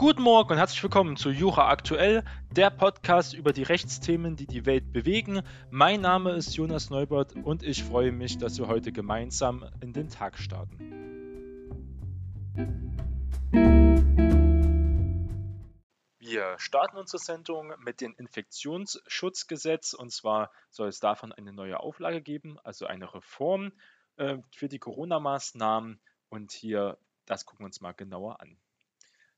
Guten Morgen und herzlich willkommen zu Jura Aktuell, der Podcast über die Rechtsthemen, die die Welt bewegen. Mein Name ist Jonas Neubert und ich freue mich, dass wir heute gemeinsam in den Tag starten. Wir starten unsere Sendung mit dem Infektionsschutzgesetz und zwar soll es davon eine neue Auflage geben, also eine Reform äh, für die Corona-Maßnahmen und hier, das gucken wir uns mal genauer an.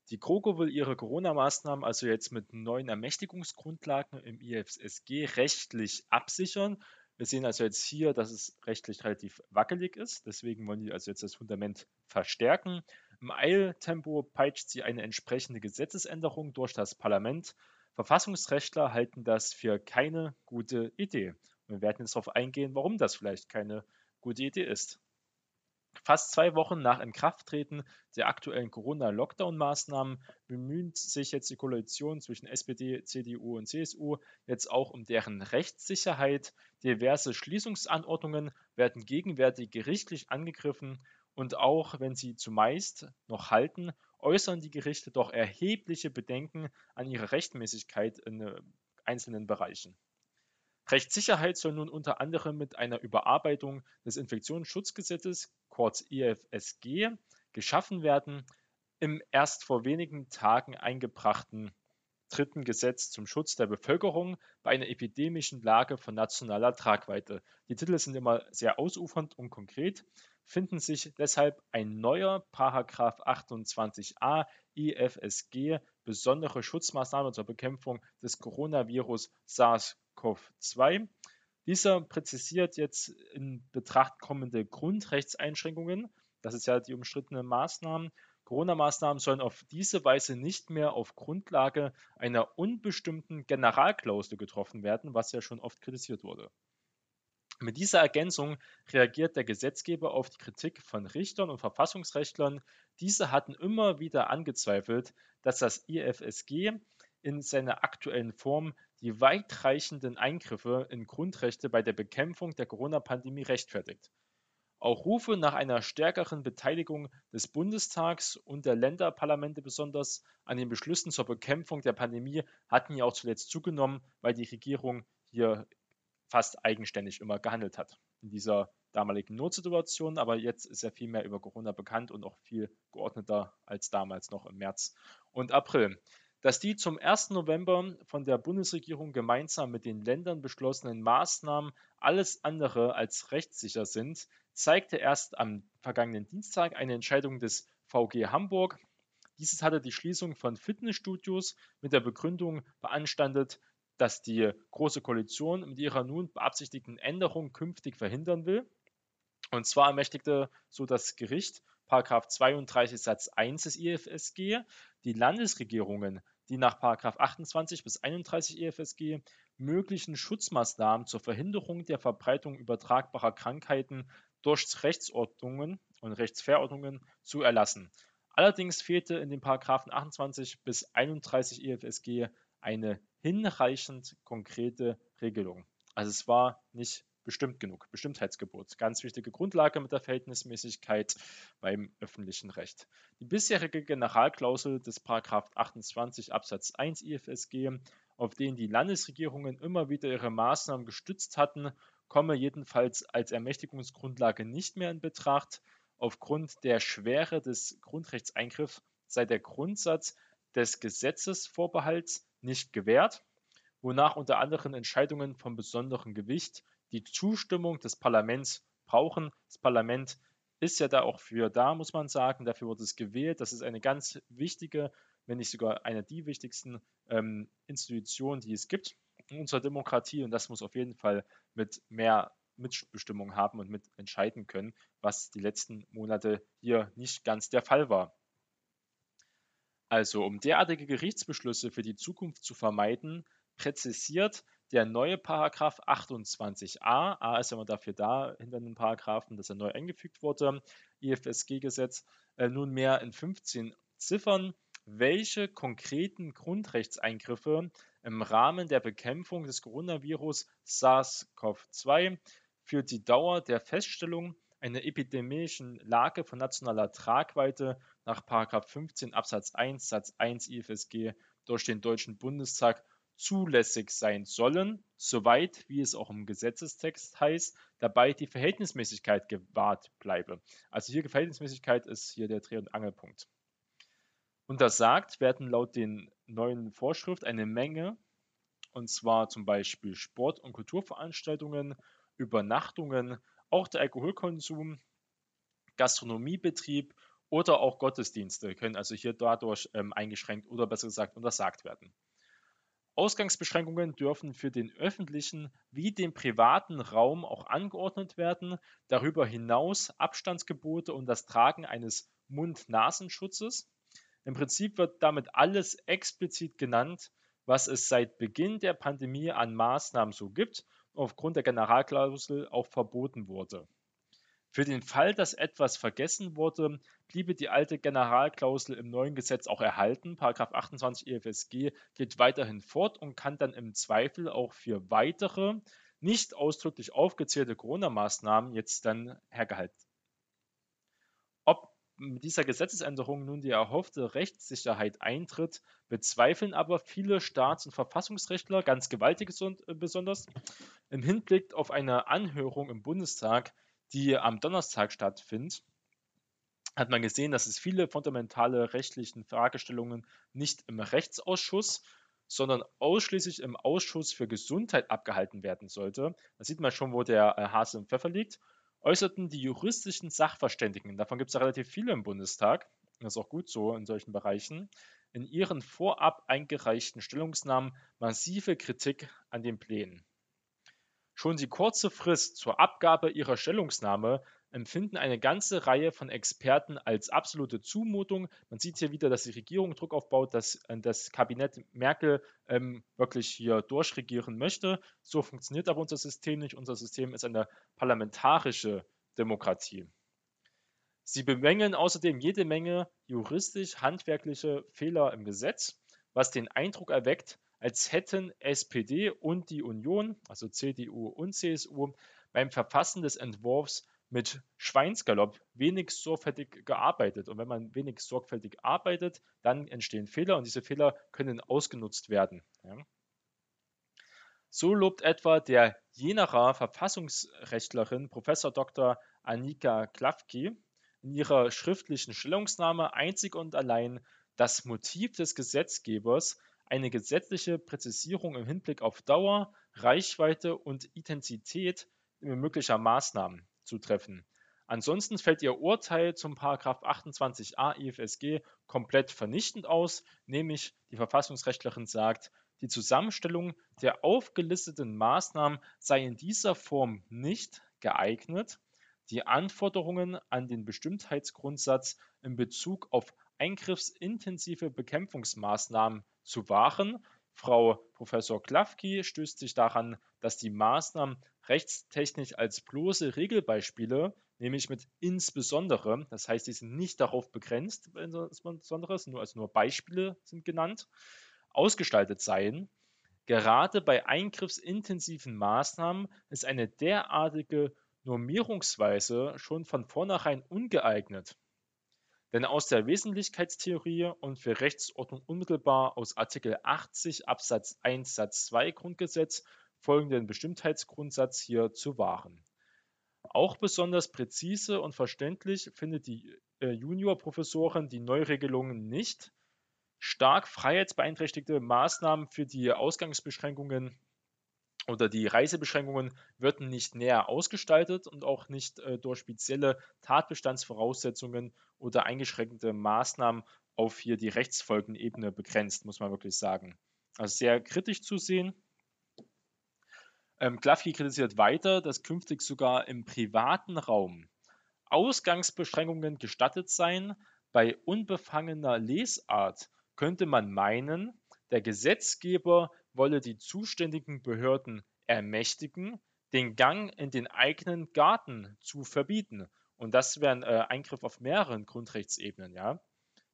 Die GroKo will ihre Corona-Maßnahmen also jetzt mit neuen Ermächtigungsgrundlagen im IFSG rechtlich absichern. Wir sehen also jetzt hier, dass es rechtlich relativ wackelig ist. Deswegen wollen die also jetzt das Fundament verstärken. Im Eiltempo peitscht sie eine entsprechende Gesetzesänderung durch das Parlament. Verfassungsrechtler halten das für keine gute Idee. Wir werden jetzt darauf eingehen, warum das vielleicht keine gute Idee ist. Fast zwei Wochen nach Inkrafttreten der aktuellen Corona-Lockdown-Maßnahmen bemüht sich jetzt die Koalition zwischen SPD, CDU und CSU jetzt auch um deren Rechtssicherheit. Diverse Schließungsanordnungen werden gegenwärtig gerichtlich angegriffen und auch wenn sie zumeist noch halten, äußern die Gerichte doch erhebliche Bedenken an ihrer Rechtmäßigkeit in äh, einzelnen Bereichen. Rechtssicherheit soll nun unter anderem mit einer Überarbeitung des Infektionsschutzgesetzes, kurz IFSG, geschaffen werden. Im erst vor wenigen Tagen eingebrachten dritten Gesetz zum Schutz der Bevölkerung bei einer epidemischen Lage von nationaler Tragweite. Die Titel sind immer sehr ausufernd und konkret, finden sich deshalb ein neuer Paragraph 28a IFSG besondere Schutzmaßnahmen zur Bekämpfung des Coronavirus SARS-CoV-2. Dieser präzisiert jetzt in Betracht kommende Grundrechtseinschränkungen. Das ist ja die umstrittene Maßnahmen. Corona-Maßnahmen sollen auf diese Weise nicht mehr auf Grundlage einer unbestimmten Generalklausel getroffen werden, was ja schon oft kritisiert wurde. Mit dieser Ergänzung reagiert der Gesetzgeber auf die Kritik von Richtern und Verfassungsrechtlern. Diese hatten immer wieder angezweifelt, dass das IFSG in seiner aktuellen Form die weitreichenden Eingriffe in Grundrechte bei der Bekämpfung der Corona-Pandemie rechtfertigt. Auch Rufe nach einer stärkeren Beteiligung des Bundestags und der Länderparlamente besonders an den Beschlüssen zur Bekämpfung der Pandemie hatten ja auch zuletzt zugenommen, weil die Regierung hier fast eigenständig immer gehandelt hat in dieser damaligen Notsituation. Aber jetzt ist er viel mehr über Corona bekannt und auch viel geordneter als damals noch im März und April. Dass die zum 1. November von der Bundesregierung gemeinsam mit den Ländern beschlossenen Maßnahmen alles andere als rechtssicher sind, zeigte erst am vergangenen Dienstag eine Entscheidung des VG Hamburg. Dieses hatte die Schließung von Fitnessstudios mit der Begründung beanstandet, dass die Große Koalition mit ihrer nun beabsichtigten Änderung künftig verhindern will. Und zwar ermächtigte so das Gericht, Paragraph 32 Satz 1 des IFSG, die Landesregierungen, die nach Paragraph 28 bis 31 IFSG möglichen Schutzmaßnahmen zur Verhinderung der Verbreitung übertragbarer Krankheiten durch Rechtsordnungen und Rechtsverordnungen zu erlassen. Allerdings fehlte in den Paragraphen 28 bis 31 IFSG eine hinreichend konkrete Regelung. Also es war nicht bestimmt genug. Bestimmtheitsgebot. Ganz wichtige Grundlage mit der Verhältnismäßigkeit beim öffentlichen Recht. Die bisherige Generalklausel des 28 Absatz 1 IFSG, auf den die Landesregierungen immer wieder ihre Maßnahmen gestützt hatten, komme jedenfalls als Ermächtigungsgrundlage nicht mehr in Betracht. Aufgrund der Schwere des Grundrechtseingriffs sei der Grundsatz des Gesetzesvorbehalts nicht gewährt, wonach unter anderem Entscheidungen von besonderem Gewicht die Zustimmung des Parlaments brauchen. Das Parlament ist ja da auch für da, muss man sagen. Dafür wurde es gewählt. Das ist eine ganz wichtige, wenn nicht sogar eine der wichtigsten ähm, Institutionen, die es gibt in unserer Demokratie. Und das muss auf jeden Fall mit mehr Mitbestimmung haben und mit entscheiden können, was die letzten Monate hier nicht ganz der Fall war. Also um derartige Gerichtsbeschlüsse für die Zukunft zu vermeiden, präzisiert der neue Paragraph 28a, A. Ist ja immer dafür da, hinter den Paragraphen, dass er neu eingefügt wurde, IFSG-Gesetz, äh, nunmehr in 15 Ziffern, welche konkreten Grundrechtseingriffe im Rahmen der Bekämpfung des Coronavirus SARS-CoV-2 für die Dauer der Feststellung einer epidemischen Lage von nationaler Tragweite nach 15 Absatz 1 Satz 1 IFSG durch den Deutschen Bundestag zulässig sein sollen, soweit, wie es auch im Gesetzestext heißt, dabei die Verhältnismäßigkeit gewahrt bleibe. Also hier Verhältnismäßigkeit ist hier der Dreh- und Angelpunkt. Untersagt werden laut den neuen Vorschriften eine Menge, und zwar zum Beispiel Sport- und Kulturveranstaltungen, Übernachtungen, auch der Alkoholkonsum, Gastronomiebetrieb oder auch Gottesdienste können also hier dadurch ähm, eingeschränkt oder besser gesagt untersagt werden. Ausgangsbeschränkungen dürfen für den öffentlichen wie den privaten Raum auch angeordnet werden, darüber hinaus Abstandsgebote und das Tragen eines Mund-Nasenschutzes. Im Prinzip wird damit alles explizit genannt, was es seit Beginn der Pandemie an Maßnahmen so gibt und aufgrund der Generalklausel auch verboten wurde. Für den Fall, dass etwas vergessen wurde, bliebe die alte Generalklausel im neuen Gesetz auch erhalten. Paragraph 28 EFSG geht weiterhin fort und kann dann im Zweifel auch für weitere, nicht ausdrücklich aufgezählte Corona-Maßnahmen jetzt dann hergehalten. Ob mit dieser Gesetzesänderung nun die erhoffte Rechtssicherheit eintritt, bezweifeln aber viele Staats- und Verfassungsrechtler, ganz gewaltig äh, besonders, im Hinblick auf eine Anhörung im Bundestag die am Donnerstag stattfindet, hat man gesehen, dass es viele fundamentale rechtlichen Fragestellungen nicht im Rechtsausschuss, sondern ausschließlich im Ausschuss für Gesundheit abgehalten werden sollte. Da sieht man schon, wo der äh, Hase im Pfeffer liegt. Äußerten die juristischen Sachverständigen, davon gibt es ja relativ viele im Bundestag, das ist auch gut so in solchen Bereichen, in ihren vorab eingereichten Stellungsnahmen massive Kritik an den Plänen. Schon die kurze Frist zur Abgabe ihrer Stellungnahme empfinden eine ganze Reihe von Experten als absolute Zumutung. Man sieht hier wieder, dass die Regierung Druck aufbaut, dass äh, das Kabinett Merkel ähm, wirklich hier durchregieren möchte. So funktioniert aber unser System nicht. Unser System ist eine parlamentarische Demokratie. Sie bemängeln außerdem jede Menge juristisch-handwerkliche Fehler im Gesetz, was den Eindruck erweckt, als hätten SPD und die Union, also CDU und CSU, beim Verfassen des Entwurfs mit Schweinsgalopp wenig sorgfältig gearbeitet. Und wenn man wenig sorgfältig arbeitet, dann entstehen Fehler und diese Fehler können ausgenutzt werden. Ja. So lobt etwa der Jenerer Verfassungsrechtlerin Prof. Dr. Annika Klafki in ihrer schriftlichen Stellungnahme einzig und allein das Motiv des Gesetzgebers, eine gesetzliche Präzisierung im Hinblick auf Dauer, Reichweite und Intensität möglicher Maßnahmen zu treffen. Ansonsten fällt Ihr Urteil zum 28a IFSG komplett vernichtend aus, nämlich die Verfassungsrechtlerin sagt, die Zusammenstellung der aufgelisteten Maßnahmen sei in dieser Form nicht geeignet, die Anforderungen an den Bestimmtheitsgrundsatz in Bezug auf eingriffsintensive Bekämpfungsmaßnahmen zu wahren. Frau Professor Klafki stößt sich daran, dass die Maßnahmen rechtstechnisch als bloße Regelbeispiele, nämlich mit insbesondere, das heißt, die sind nicht darauf begrenzt, insbesondere, nur als nur Beispiele sind genannt, ausgestaltet seien. Gerade bei eingriffsintensiven Maßnahmen ist eine derartige Normierungsweise schon von vornherein ungeeignet. Denn aus der Wesentlichkeitstheorie und für Rechtsordnung unmittelbar aus Artikel 80 Absatz 1 Satz 2 Grundgesetz folgenden Bestimmtheitsgrundsatz hier zu wahren. Auch besonders präzise und verständlich findet die äh, Juniorprofessorin die Neuregelungen nicht. Stark freiheitsbeeinträchtigte Maßnahmen für die Ausgangsbeschränkungen oder die Reisebeschränkungen würden nicht näher ausgestaltet und auch nicht äh, durch spezielle Tatbestandsvoraussetzungen oder eingeschränkte Maßnahmen auf hier die Rechtsfolgenebene begrenzt, muss man wirklich sagen. Also sehr kritisch zu sehen. Ähm, Klafki kritisiert weiter, dass künftig sogar im privaten Raum Ausgangsbeschränkungen gestattet seien. Bei unbefangener Lesart könnte man meinen, der Gesetzgeber wolle die zuständigen Behörden ermächtigen, den Gang in den eigenen Garten zu verbieten. Und das wäre ein äh, Eingriff auf mehreren Grundrechtsebenen, ja.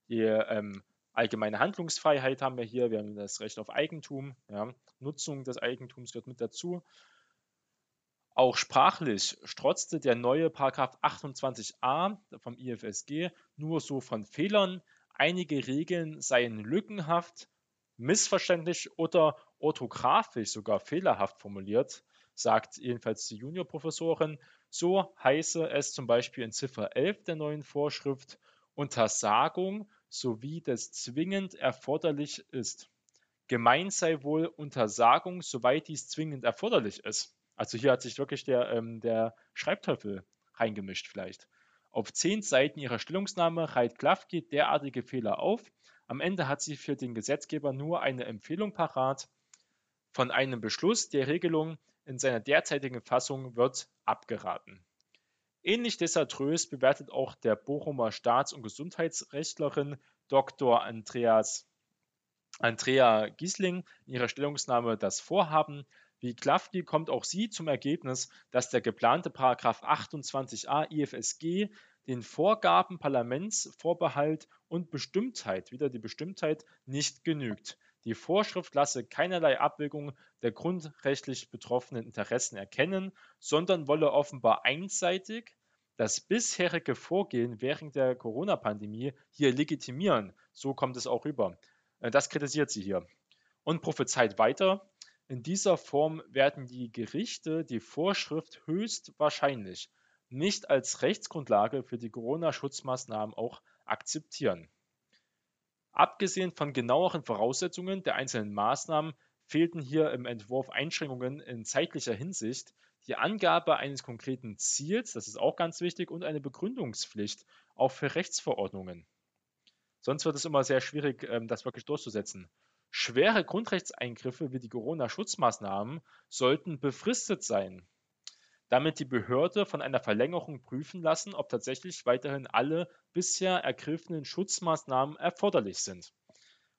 Die ähm, allgemeine Handlungsfreiheit haben wir hier, wir haben das Recht auf Eigentum, ja. Nutzung des Eigentums gehört mit dazu. Auch sprachlich strotzte der neue § 28a vom IFSG nur so von Fehlern, einige Regeln seien lückenhaft, missverständlich oder orthografisch sogar fehlerhaft formuliert, sagt jedenfalls die Juniorprofessorin. So heiße es zum Beispiel in Ziffer 11 der neuen Vorschrift Untersagung sowie des zwingend erforderlich ist. Gemeint sei wohl Untersagung, soweit dies zwingend erforderlich ist. Also hier hat sich wirklich der, ähm, der Schreibteufel reingemischt vielleicht. Auf zehn Seiten ihrer Stellungnahme reiht Klafki derartige Fehler auf. Am Ende hat sie für den Gesetzgeber nur eine Empfehlung parat. Von einem Beschluss der Regelung in seiner derzeitigen Fassung wird abgeraten. Ähnlich desaströs bewertet auch der Bochumer Staats- und Gesundheitsrechtlerin Dr. Andreas, Andrea Giesling in ihrer Stellungnahme das Vorhaben, wie Klafki kommt auch sie zum Ergebnis, dass der geplante § 28a IFSG den Vorgaben Parlamentsvorbehalt und Bestimmtheit, wieder die Bestimmtheit, nicht genügt. Die Vorschrift lasse keinerlei Abwägung der grundrechtlich betroffenen Interessen erkennen, sondern wolle offenbar einseitig das bisherige Vorgehen während der Corona-Pandemie hier legitimieren. So kommt es auch rüber. Äh, das kritisiert sie hier. Und prophezeit weiter, in dieser Form werden die Gerichte die Vorschrift höchstwahrscheinlich nicht als Rechtsgrundlage für die Corona-Schutzmaßnahmen auch akzeptieren. Abgesehen von genaueren Voraussetzungen der einzelnen Maßnahmen fehlten hier im Entwurf Einschränkungen in zeitlicher Hinsicht, die Angabe eines konkreten Ziels, das ist auch ganz wichtig, und eine Begründungspflicht auch für Rechtsverordnungen. Sonst wird es immer sehr schwierig, ähm, das wirklich durchzusetzen. Schwere Grundrechtseingriffe wie die Corona-Schutzmaßnahmen sollten befristet sein, damit die Behörde von einer Verlängerung prüfen lassen, ob tatsächlich weiterhin alle bisher ergriffenen Schutzmaßnahmen erforderlich sind.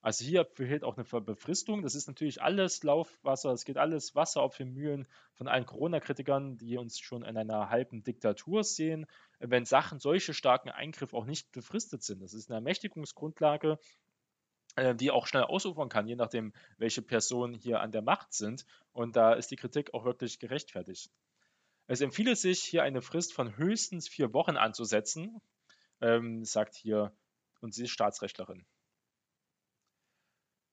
Also hier fehlt auch eine Befristung. Das ist natürlich alles Laufwasser, es geht alles Wasser auf den Mühlen von allen Corona-Kritikern, die uns schon in einer halben Diktatur sehen, wenn Sachen solche starken Eingriffe auch nicht befristet sind. Das ist eine Ermächtigungsgrundlage, äh, die auch schnell ausufern kann, je nachdem, welche Personen hier an der Macht sind. Und da ist die Kritik auch wirklich gerechtfertigt. Es empfiehlt sich, hier eine Frist von höchstens vier Wochen anzusetzen, ähm, sagt hier unsere Staatsrechtlerin.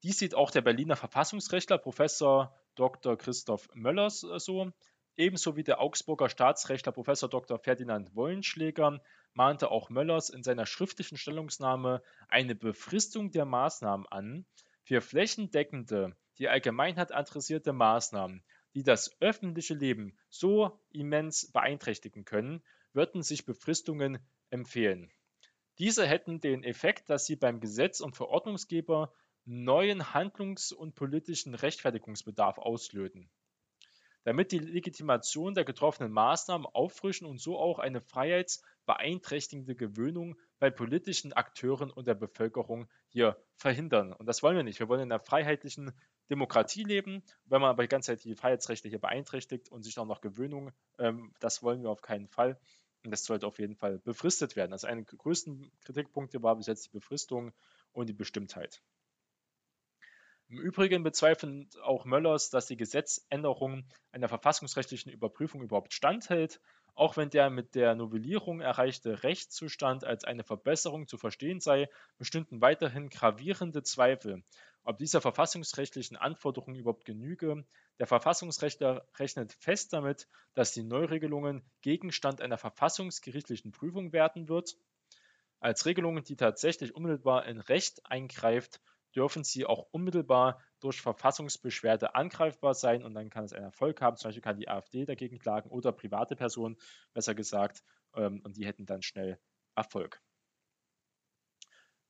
Dies sieht auch der Berliner Verfassungsrechtler Professor Dr. Christoph Möllers äh, so. Ebenso wie der Augsburger Staatsrechtler Professor Dr. Ferdinand Wollenschläger mahnte auch Möllers in seiner schriftlichen Stellungnahme eine Befristung der Maßnahmen an. Für flächendeckende, die Allgemeinheit adressierte Maßnahmen, die das öffentliche Leben so immens beeinträchtigen können, würden sich Befristungen empfehlen. Diese hätten den Effekt, dass sie beim Gesetz- und Verordnungsgeber neuen Handlungs- und politischen Rechtfertigungsbedarf auslöten damit die Legitimation der getroffenen Maßnahmen auffrischen und so auch eine freiheitsbeeinträchtigende Gewöhnung bei politischen Akteuren und der Bevölkerung hier verhindern. Und das wollen wir nicht. Wir wollen in einer freiheitlichen Demokratie leben. Wenn man aber die ganze Zeit die Freiheitsrechte hier beeinträchtigt und sich auch noch Gewöhnung, ähm, das wollen wir auf keinen Fall. Und das sollte auf jeden Fall befristet werden. Also einer der größten Kritikpunkte war bis jetzt die Befristung und die Bestimmtheit. Im Übrigen bezweifelt auch Möllers, dass die Gesetzänderung einer verfassungsrechtlichen Überprüfung überhaupt standhält, auch wenn der mit der Novellierung erreichte Rechtszustand als eine Verbesserung zu verstehen sei, bestünden weiterhin gravierende Zweifel, ob dieser verfassungsrechtlichen Anforderungen überhaupt genüge. Der Verfassungsrechtler rechnet fest damit, dass die Neuregelungen Gegenstand einer verfassungsgerichtlichen Prüfung werden wird. Als Regelungen, die tatsächlich unmittelbar in Recht eingreift, dürfen sie auch unmittelbar durch Verfassungsbeschwerde angreifbar sein und dann kann es einen Erfolg haben. Zum Beispiel kann die AfD dagegen klagen oder private Personen, besser gesagt, ähm, und die hätten dann schnell Erfolg.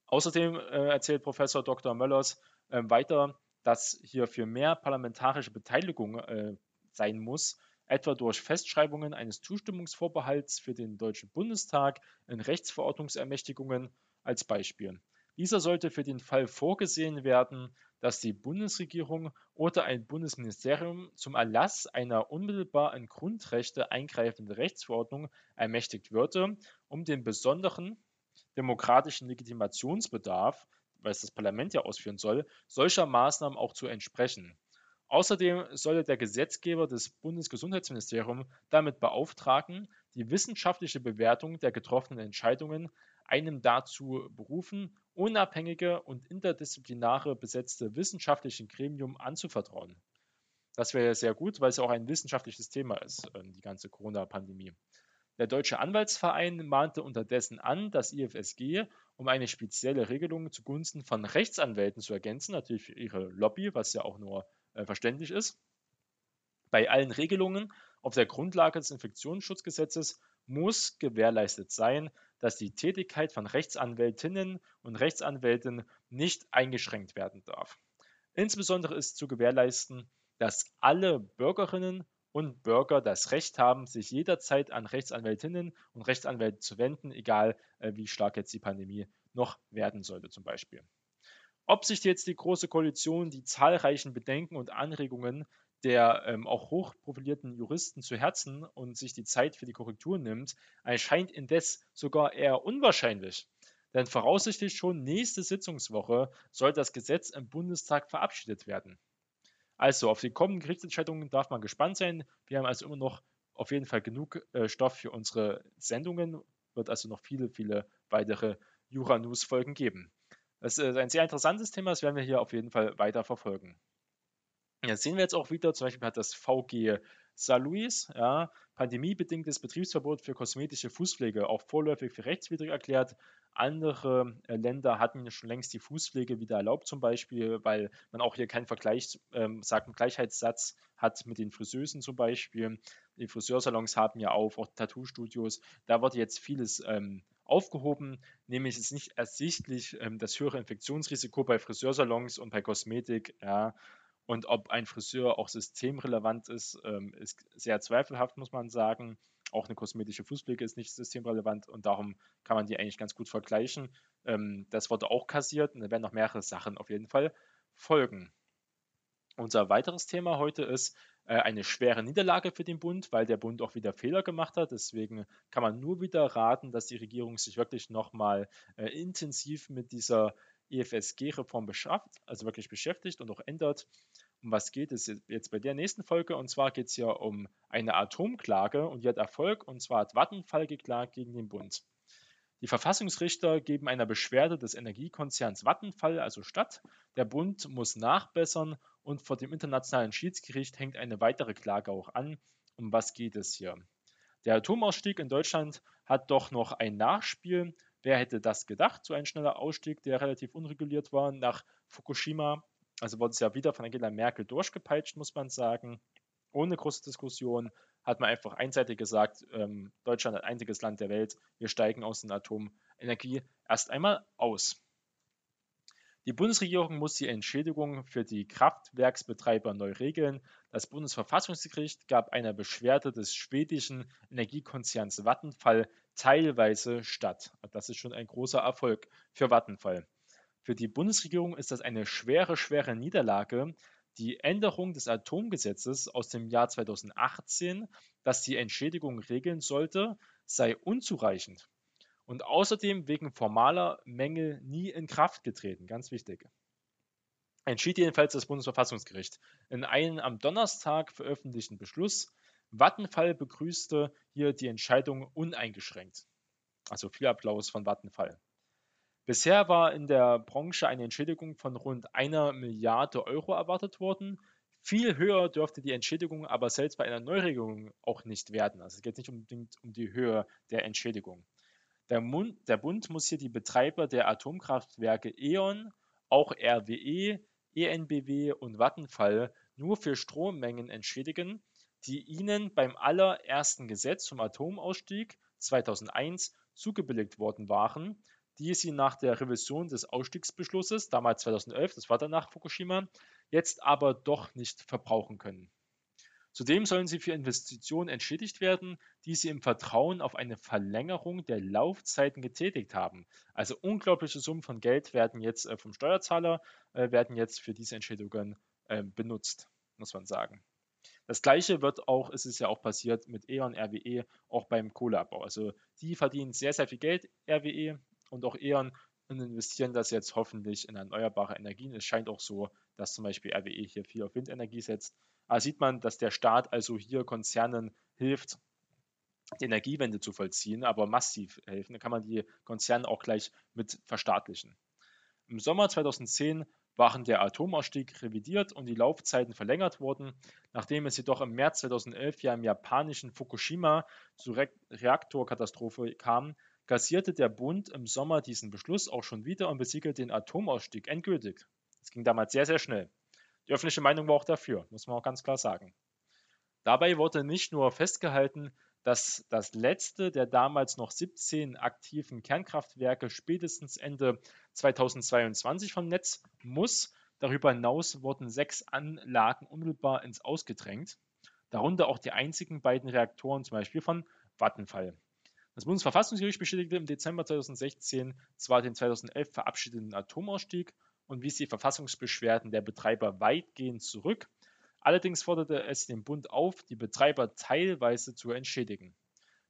Außerdem äh, erzählt Professor Dr. Möllers äh, weiter, dass hier für mehr parlamentarische Beteiligung äh, sein muss, etwa durch Festschreibungen eines Zustimmungsvorbehalts für den Deutschen Bundestag in Rechtsverordnungsermächtigungen als Beispiel. Dieser sollte für den Fall vorgesehen werden, dass die Bundesregierung oder ein Bundesministerium zum Erlass einer unmittelbar in Grundrechte eingreifenden Rechtsverordnung ermächtigt würde, um den besonderen demokratischen Legitimationsbedarf, es das Parlament ja ausführen soll, solcher Maßnahmen auch zu entsprechen. Außerdem sollte der Gesetzgeber des Bundesgesundheitsministerium damit beauftragen, die wissenschaftliche Bewertung der getroffenen Entscheidungen einem dazu berufen, unabhängige und interdisziplinare besetzte wissenschaftlichen Gremium anzuvertrauen. Das wäre sehr gut, weil es ja auch ein wissenschaftliches Thema ist, ähm, die ganze Corona-Pandemie. Der Deutsche Anwaltsverein mahnte unterdessen an, das IFSG, um eine spezielle Regelung zugunsten von Rechtsanwälten zu ergänzen, natürlich für ihre Lobby, was ja auch nur äh, verständlich ist. Bei allen Regelungen auf der Grundlage des Infektionsschutzgesetzes muss gewährleistet sein, dass die Tätigkeit von Rechtsanwältinnen und Rechtsanwälten nicht eingeschränkt werden darf. Insbesondere ist zu gewährleisten, dass alle Bürgerinnen und Bürger das Recht haben, sich jederzeit an Rechtsanwältinnen und Rechtsanwälte zu wenden, egal äh, wie stark jetzt die Pandemie noch werden sollte zum Beispiel. Ob sich jetzt die Große Koalition die zahlreichen Bedenken und Anregungen der ähm, auch hochprofilierten Juristen zu Herzen und sich die Zeit für die Korrektur nimmt, erscheint indes sogar eher unwahrscheinlich. Denn voraussichtlich schon nächste Sitzungswoche soll das Gesetz im Bundestag verabschiedet werden. Also auf die kommenden Gerichtsentscheidungen darf man gespannt sein. Wir haben also immer noch auf jeden Fall genug äh, Stoff für unsere Sendungen. Wird also noch viele, viele weitere Jura-News-Folgen geben. Das ist ein sehr interessantes Thema, das werden wir hier auf jeden Fall weiter verfolgen. Jetzt sehen wir jetzt auch wieder, zum Beispiel hat das VG Saint-Louis, ja, pandemiebedingtes Betriebsverbot für kosmetische Fußpflege auch vorläufig für rechtswidrig erklärt. Andere äh, Länder hatten schon längst die Fußpflege wieder erlaubt, zum Beispiel, weil man auch hier keinen Vergleich, ähm, sagt, Gleichheitssatz hat mit den Friseusen zum Beispiel. Die Friseursalons haben ja auch, auch Tattoo-Studios. Da wird jetzt vieles ähm, aufgehoben, nämlich ist nicht ersichtlich ähm, das höhere Infektionsrisiko bei Friseursalons und bei Kosmetik. Ja, und ob ein Friseur auch systemrelevant ist, ähm, ist sehr zweifelhaft, muss man sagen. Auch eine kosmetische Fußpflege ist nicht systemrelevant und darum kann man die eigentlich ganz gut vergleichen. Ähm, das wurde auch kassiert und da werden noch mehrere Sachen auf jeden Fall folgen. Unser weiteres Thema heute ist äh, eine schwere Niederlage für den Bund, weil der Bund auch wieder Fehler gemacht hat. Deswegen kann man nur wieder raten, dass die Regierung sich wirklich nochmal äh, intensiv mit dieser EFSG-Reform beschafft, also wirklich beschäftigt und auch ändert. Um was geht es jetzt bei der nächsten Folge? Und zwar geht es ja um eine Atomklage und die hat Erfolg und zwar hat Vattenfall geklagt gegen den Bund. Die Verfassungsrichter geben einer Beschwerde des Energiekonzerns Vattenfall also statt. Der Bund muss nachbessern und vor dem Internationalen Schiedsgericht hängt eine weitere Klage auch an. Um was geht es hier? Der Atomausstieg in Deutschland hat doch noch ein Nachspiel. Wer hätte das gedacht? So ein schneller Ausstieg, der relativ unreguliert war nach Fukushima. Also wurde es ja wieder von Angela Merkel durchgepeitscht, muss man sagen. Ohne große Diskussion hat man einfach einseitig gesagt, ähm, Deutschland als einziges Land der Welt, wir steigen aus der Atomenergie erst einmal aus. Die Bundesregierung muss die Entschädigung für die Kraftwerksbetreiber neu regeln. Das Bundesverfassungsgericht gab einer Beschwerde des schwedischen Energiekonzerns Vattenfall teilweise statt. Das ist schon ein großer Erfolg für Vattenfall. Für die Bundesregierung ist das eine schwere, schwere Niederlage. Die Änderung des Atomgesetzes aus dem Jahr 2018, das die Entschädigung regeln sollte, sei unzureichend und außerdem wegen formaler Mängel nie in Kraft getreten. Ganz wichtig. Entschied jedenfalls das Bundesverfassungsgericht in einem am Donnerstag veröffentlichten Beschluss, Vattenfall begrüßte hier die Entscheidung uneingeschränkt. Also viel Applaus von Vattenfall. Bisher war in der Branche eine Entschädigung von rund einer Milliarde Euro erwartet worden. Viel höher dürfte die Entschädigung aber selbst bei einer Neuregelung auch nicht werden. Also es geht nicht unbedingt um die Höhe der Entschädigung. Der, Mund, der Bund muss hier die Betreiber der Atomkraftwerke E.ON, auch RWE, ENBW und Vattenfall nur für Strommengen entschädigen, die ihnen beim allerersten Gesetz zum Atomausstieg 2001 zugebilligt worden waren, die sie nach der Revision des Ausstiegsbeschlusses, damals 2011, das war dann nach Fukushima, jetzt aber doch nicht verbrauchen können. Zudem sollen sie für Investitionen entschädigt werden, die sie im Vertrauen auf eine Verlängerung der Laufzeiten getätigt haben. Also unglaubliche Summen von Geld werden jetzt äh, vom Steuerzahler äh, werden jetzt für diese Entschädigungen äh, benutzt, muss man sagen. Das gleiche wird auch, ist es ja auch passiert mit E.ON, RWE, auch beim Kohleabbau. Also die verdienen sehr, sehr viel Geld, RWE und auch E.ON und investieren das jetzt hoffentlich in erneuerbare Energien. Es scheint auch so, dass zum Beispiel RWE hier viel auf Windenergie setzt. Da sieht man, dass der Staat also hier Konzernen hilft, die Energiewende zu vollziehen, aber massiv helfen. Da kann man die Konzerne auch gleich mit verstaatlichen. Im Sommer 2010 waren der Atomausstieg revidiert und die Laufzeiten verlängert worden. Nachdem es jedoch im März 2011 ja im japanischen Fukushima zur Re Reaktorkatastrophe kam, kassierte der Bund im Sommer diesen Beschluss auch schon wieder und besiegelte den Atomausstieg endgültig. Es ging damals sehr, sehr schnell. Die öffentliche Meinung war auch dafür, muss man auch ganz klar sagen. Dabei wurde nicht nur festgehalten, dass das letzte der damals noch 17 aktiven Kernkraftwerke spätestens Ende 2022 vom Netz muss. Darüber hinaus wurden sechs Anlagen unmittelbar ins Ausgedrängt, darunter auch die einzigen beiden Reaktoren, zum Beispiel von Vattenfall. Das Bundesverfassungsgericht bestätigte im Dezember 2016 zwar den 2011 verabschiedeten Atomausstieg und wies die Verfassungsbeschwerden der Betreiber weitgehend zurück, Allerdings forderte es den Bund auf, die Betreiber teilweise zu entschädigen.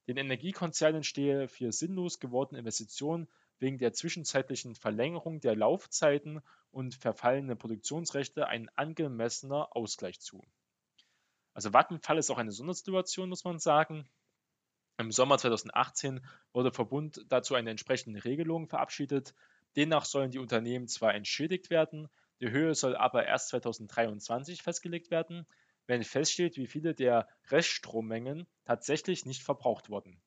Den Energiekonzernen stehe für sinnlos gewordene Investitionen wegen der zwischenzeitlichen Verlängerung der Laufzeiten und verfallene Produktionsrechte ein angemessener Ausgleich zu. Also Vattenfall ist auch eine Sondersituation, muss man sagen. Im Sommer 2018 wurde Verbund dazu eine entsprechende Regelung verabschiedet. Demnach sollen die Unternehmen zwar entschädigt werden, die Höhe soll aber erst 2023 festgelegt werden, wenn feststeht, wie viele der Reststrommengen tatsächlich nicht verbraucht wurden.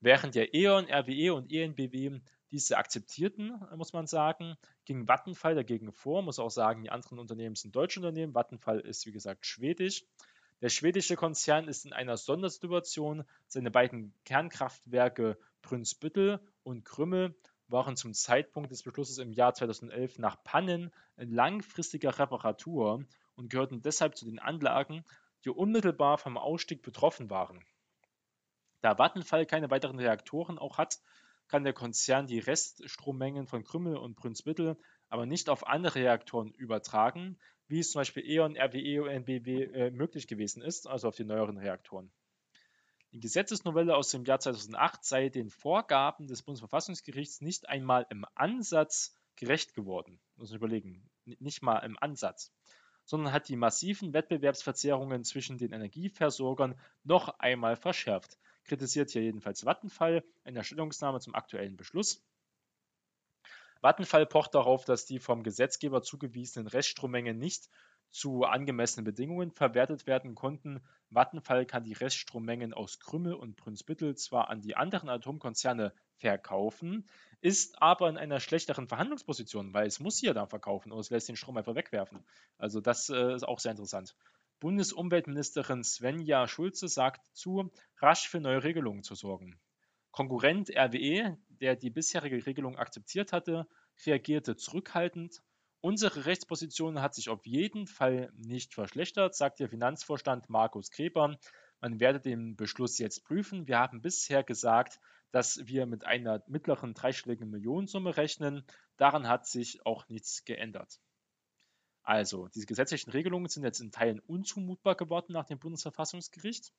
Während der E.ON, RWE und ENBW diese akzeptierten, muss man sagen, ging Vattenfall dagegen vor. Muss auch sagen, die anderen Unternehmen sind deutsche Unternehmen. Vattenfall ist, wie gesagt, schwedisch. Der schwedische Konzern ist in einer Sondersituation. Seine beiden Kernkraftwerke Brünsbüttel und Krümmel waren zum Zeitpunkt des Beschlusses im Jahr 2011 nach Pannen in langfristiger Reparatur und gehörten deshalb zu den Anlagen, die unmittelbar vom Ausstieg betroffen waren. Da Vattenfall keine weiteren Reaktoren auch hat, kann der Konzern die Reststrommengen von Krümmel und Brunsbüttel aber nicht auf andere Reaktoren übertragen, wie es zum Beispiel E.ON, RWE und NBW äh, möglich gewesen ist, also auf die neueren Reaktoren. Die Gesetzesnovelle aus dem Jahr 2008 sei den Vorgaben des Bundesverfassungsgerichts nicht einmal im Ansatz gerecht geworden. Muss man überlegen, nicht mal im Ansatz, sondern hat die massiven Wettbewerbsverzerrungen zwischen den Energieversorgern noch einmal verschärft. Kritisiert hier jedenfalls Vattenfall in der Stellungnahme zum aktuellen Beschluss. Vattenfall pocht darauf, dass die vom Gesetzgeber zugewiesenen Reststrommengen nicht zu angemessenen Bedingungen verwertet werden konnten. Vattenfall kann die Reststrommengen aus Krümmel und Brunsbüttel zwar an die anderen Atomkonzerne verkaufen, ist aber in einer schlechteren Verhandlungsposition, weil es muss hier dann verkaufen oder es lässt den Strom einfach wegwerfen. Also das äh, ist auch sehr interessant. Bundesumweltministerin Svenja Schulze sagt zu, rasch für neue Regelungen zu sorgen. Konkurrent RWE, der die bisherige Regelung akzeptiert hatte, reagierte zurückhaltend Unsere Rechtsposition hat sich auf jeden Fall nicht verschlechtert, sagt der Finanzvorstand Markus Kreber. Man werde den Beschluss jetzt prüfen. Wir haben bisher gesagt, dass wir mit einer mittleren dreistelligen Millionensumme rechnen. Daran hat sich auch nichts geändert. Also, diese gesetzlichen Regelungen sind jetzt in Teilen unzumutbar geworden nach dem Bundesverfassungsgericht.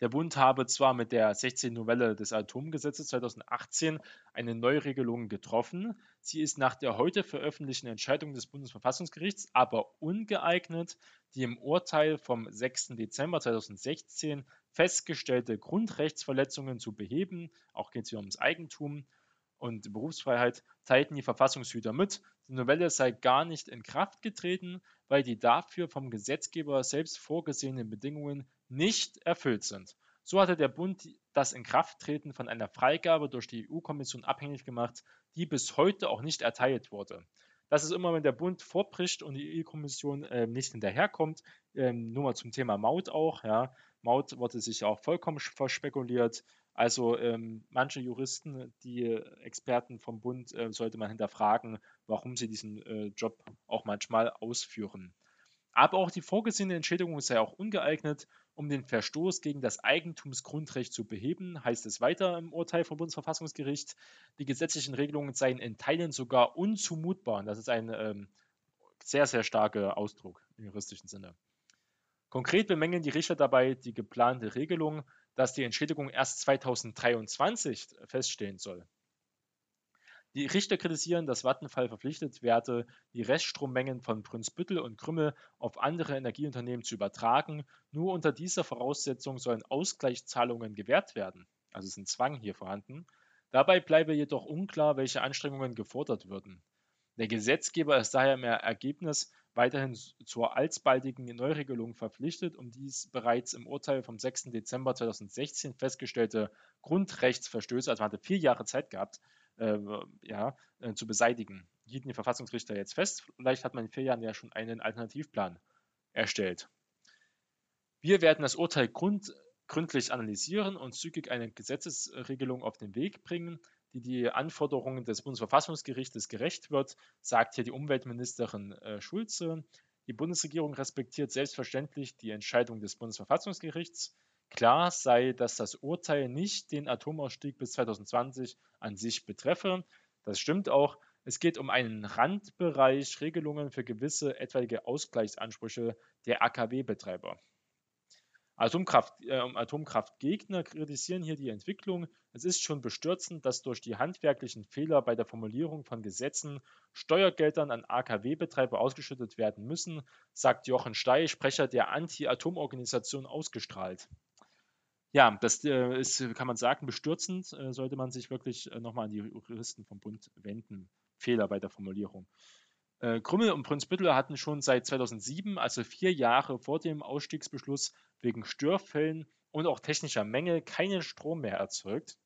Der Bund habe zwar mit der 16. Novelle des Atomgesetzes 2018 eine Neuregelung getroffen, sie ist nach der heute veröffentlichten Entscheidung des Bundesverfassungsgerichts aber ungeeignet, die im Urteil vom 6. Dezember 2016 festgestellte Grundrechtsverletzungen zu beheben. Auch geht es hier ums Eigentum und Berufsfreiheit, teilten die Verfassungshüter mit. Die Novelle sei gar nicht in Kraft getreten, weil die dafür vom Gesetzgeber selbst vorgesehenen Bedingungen nicht erfüllt sind. So hatte der Bund das Inkrafttreten von einer Freigabe durch die EU-Kommission abhängig gemacht, die bis heute auch nicht erteilt wurde. Das ist immer, wenn der Bund vorbricht und die EU-Kommission äh, nicht hinterherkommt. Ähm, nur mal zum Thema Maut auch. Ja. Maut wurde sich ja auch vollkommen verspekuliert. Also ähm, manche Juristen, die Experten vom Bund, äh, sollte man hinterfragen, warum sie diesen äh, Job auch manchmal ausführen. Aber auch die vorgesehene Entschädigung sei auch ungeeignet, um den Verstoß gegen das Eigentumsgrundrecht zu beheben, heißt es weiter im Urteil vom Bundesverfassungsgericht. Die gesetzlichen Regelungen seien in Teilen sogar unzumutbar. Das ist ein ähm, sehr, sehr starker Ausdruck im juristischen Sinne. Konkret bemängeln die Richter dabei die geplante Regelung, dass die Entschädigung erst 2023 feststehen soll. Die Richter kritisieren, dass Vattenfall verpflichtet werde, die Reststrommengen von Brunsbüttel und Krümmel auf andere Energieunternehmen zu übertragen. Nur unter dieser Voraussetzung sollen Ausgleichszahlungen gewährt werden. Also ist ein Zwang hier vorhanden. Dabei bleibe jedoch unklar, welche Anstrengungen gefordert würden. Der Gesetzgeber ist daher im Ergebnis weiterhin zur alsbaldigen Neuregelung verpflichtet, um dies bereits im Urteil vom 6. Dezember 2016 festgestellte Grundrechtsverstöße, also man hatte vier Jahre Zeit gehabt, ja, äh, zu beseitigen. Hielten die Verfassungsrichter jetzt fest. Vielleicht hat man in vier Jahren ja schon einen Alternativplan erstellt. Wir werden das Urteil grund, gründlich analysieren und zügig eine Gesetzesregelung auf den Weg bringen, die die Anforderungen des Bundesverfassungsgerichtes gerecht wird, sagt hier die Umweltministerin äh, Schulze. Die Bundesregierung respektiert selbstverständlich die Entscheidung des Bundesverfassungsgerichts. Klar sei, dass das Urteil nicht den Atomausstieg bis 2020 an sich betreffe. Das stimmt auch. Es geht um einen Randbereich Regelungen für gewisse etwaige Ausgleichsansprüche der AKW-Betreiber. Atomkraft, äh, Atomkraftgegner kritisieren hier die Entwicklung. Es ist schon bestürzend, dass durch die handwerklichen Fehler bei der Formulierung von Gesetzen Steuergeldern an AKW-Betreiber ausgeschüttet werden müssen, sagt Jochen Stey, Sprecher der Anti-Atom-Organisation ausgestrahlt. Ja, das äh, ist, kann man sagen, bestürzend. Äh, sollte man sich wirklich äh, nochmal an die Juristen vom Bund wenden. Fehler bei der Formulierung. Äh, Krümmel und Brunsbüttel hatten schon seit 2007, also vier Jahre vor dem Ausstiegsbeschluss, wegen Störfällen und auch technischer Mängel keinen Strom mehr erzeugt.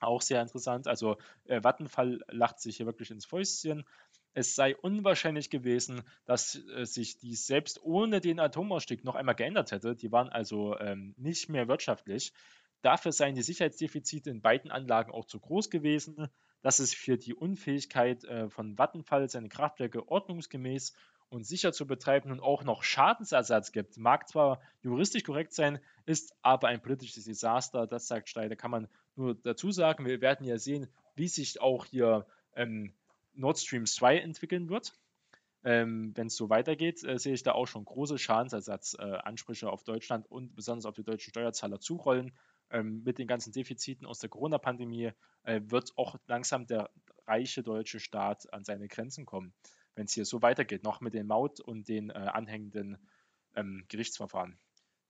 Auch sehr interessant. Also äh, Vattenfall lacht sich hier wirklich ins Fäustchen. Es sei unwahrscheinlich gewesen, dass äh, sich dies selbst ohne den Atomausstieg noch einmal geändert hätte. Die waren also ähm, nicht mehr wirtschaftlich. Dafür seien die Sicherheitsdefizite in beiden Anlagen auch zu groß gewesen dass es für die Unfähigkeit äh, von Vattenfall, seine Kraftwerke ordnungsgemäß und sicher zu betreiben und auch noch Schadensersatz gibt. Mag zwar juristisch korrekt sein, ist aber ein politisches Desaster. Das sagt Steiner. Kann man nur dazu sagen. Wir werden ja sehen, wie sich auch hier ähm, Nord Stream 2 entwickeln wird. Ähm, Wenn es so weitergeht, äh, sehe ich da auch schon große Schadensersatzansprüche äh, auf Deutschland und besonders auf die deutschen Steuerzahler zurollen ähm, mit den ganzen Defiziten aus der Corona-Pandemie äh, wird auch langsam der reiche deutsche Staat an seine Grenzen kommen, wenn es hier so weitergeht, noch mit den Maut- und den äh, anhängenden ähm, Gerichtsverfahren.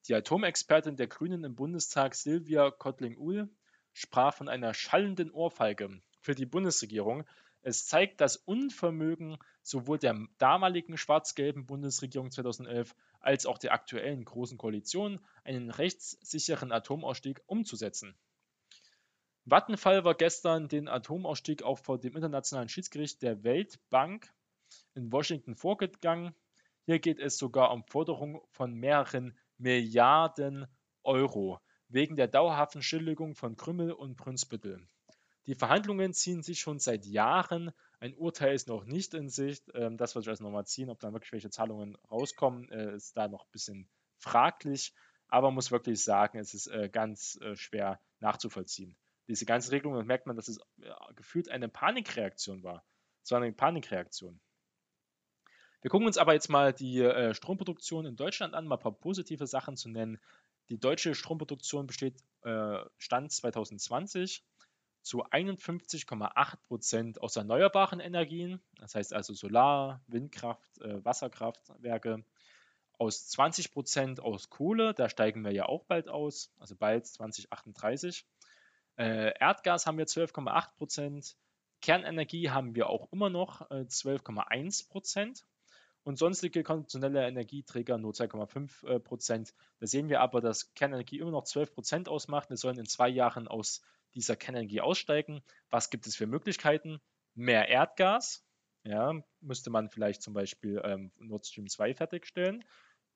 Die Atomexpertin der Grünen im Bundestag, Silvia Kottling-Uhl, sprach von einer schallenden Ohrfeige für die Bundesregierung. Es zeigt das Unvermögen sowohl der damaligen schwarz-gelben Bundesregierung 2011 als auch der aktuellen Großen Koalition, einen rechtssicheren Atomausstieg umzusetzen. Vattenfall war gestern den Atomausstieg auch vor dem Internationalen Schiedsgericht der Weltbank in Washington vorgegangen. Hier geht es sogar um Forderungen von mehreren Milliarden Euro wegen der dauerhaften Stilllegung von Krümmel und Brunsbüttel. Die Verhandlungen ziehen sich schon seit Jahren. Ein Urteil ist noch nicht in Sicht. Ähm, das wird sich also nochmal ziehen. Ob dann wirklich welche Zahlungen rauskommen, äh, ist da noch ein bisschen fraglich. Aber man muss wirklich sagen, es ist äh, ganz äh, schwer nachzuvollziehen. Diese ganze Regelung, da merkt man, dass es gefühlt eine Panikreaktion war. Es war eine Panikreaktion. Wir gucken uns aber jetzt mal die Stromproduktion in Deutschland an, mal ein paar positive Sachen zu nennen. Die deutsche Stromproduktion besteht Stand 2020 zu 51,8 Prozent aus erneuerbaren Energien, das heißt also Solar, Windkraft, äh, Wasserkraftwerke, aus 20 Prozent aus Kohle, da steigen wir ja auch bald aus, also bald 2038. Äh, Erdgas haben wir 12,8 Prozent, Kernenergie haben wir auch immer noch äh, 12,1 Prozent und sonstige konventionelle Energieträger nur 2,5 äh, Prozent. Da sehen wir aber, dass Kernenergie immer noch 12 Prozent ausmacht. Wir sollen in zwei Jahren aus dieser Kernenergie aussteigen. Was gibt es für Möglichkeiten? Mehr Erdgas, ja, müsste man vielleicht zum Beispiel ähm, Nord Stream 2 fertigstellen.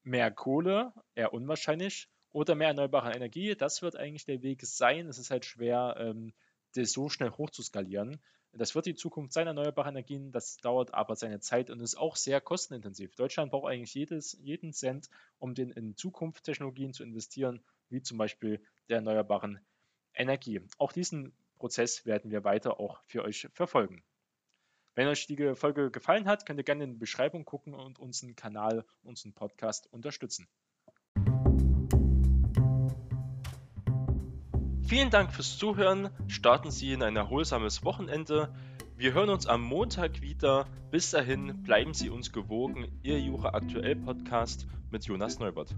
Mehr Kohle, eher unwahrscheinlich. Oder mehr erneuerbare Energie, das wird eigentlich der Weg sein. Es ist halt schwer, ähm, das so schnell hochzuskalieren. Das wird die Zukunft sein, erneuerbare Energien. Das dauert aber seine Zeit und ist auch sehr kostenintensiv. Deutschland braucht eigentlich jedes, jeden Cent, um den in Zukunft Technologien zu investieren, wie zum Beispiel der erneuerbaren Energie. Auch diesen Prozess werden wir weiter auch für euch verfolgen. Wenn euch die Folge gefallen hat, könnt ihr gerne in die Beschreibung gucken und unseren Kanal, unseren Podcast unterstützen. Vielen Dank fürs Zuhören. Starten Sie in ein erholsames Wochenende. Wir hören uns am Montag wieder. Bis dahin bleiben Sie uns gewogen. Ihr Jura Aktuell Podcast mit Jonas Neubert.